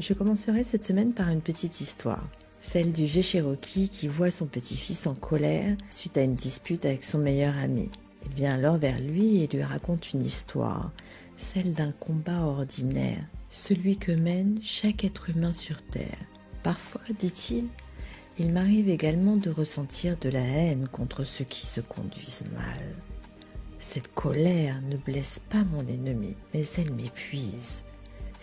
Je commencerai cette semaine par une petite histoire. Celle du vieux Cherokee qui voit son petit-fils en colère suite à une dispute avec son meilleur ami. Il vient alors vers lui et lui raconte une histoire, celle d'un combat ordinaire, celui que mène chaque être humain sur Terre. Parfois, dit-il, il m'arrive également de ressentir de la haine contre ceux qui se conduisent mal. Cette colère ne blesse pas mon ennemi, mais elle m'épuise.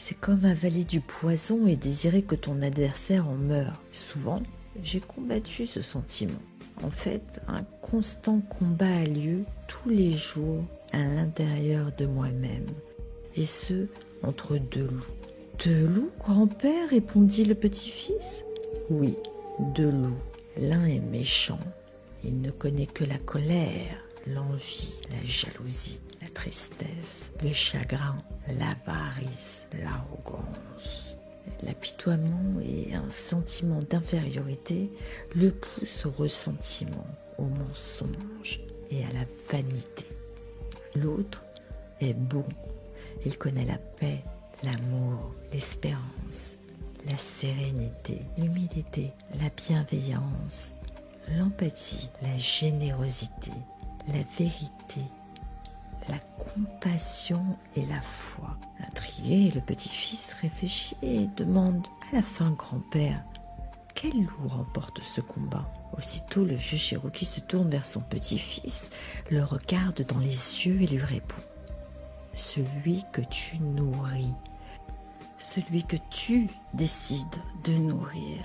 C'est comme avaler du poison et désirer que ton adversaire en meure. Souvent, j'ai combattu ce sentiment. En fait, un constant combat a lieu tous les jours à l'intérieur de moi-même, et ce, entre deux loups. Deux loups, grand-père répondit le petit-fils. Oui, deux loups. L'un est méchant, il ne connaît que la colère, l'envie, la jalousie, tristesse, le chagrin, l'avarice, l'arrogance. L'apitoiement et un sentiment d'infériorité le poussent au ressentiment, au mensonge et à la vanité. L'autre est bon, il connaît la paix, l'amour, l'espérance, la sérénité, l'humilité, la bienveillance, l'empathie, la générosité, la vérité, compassion et la foi. Intrigué, le petit-fils réfléchit et demande à la fin grand-père quel loup remporte ce combat? Aussitôt le vieux Cherokee se tourne vers son petit-fils, le regarde dans les yeux et lui répond Celui que tu nourris, celui que tu décides de nourrir.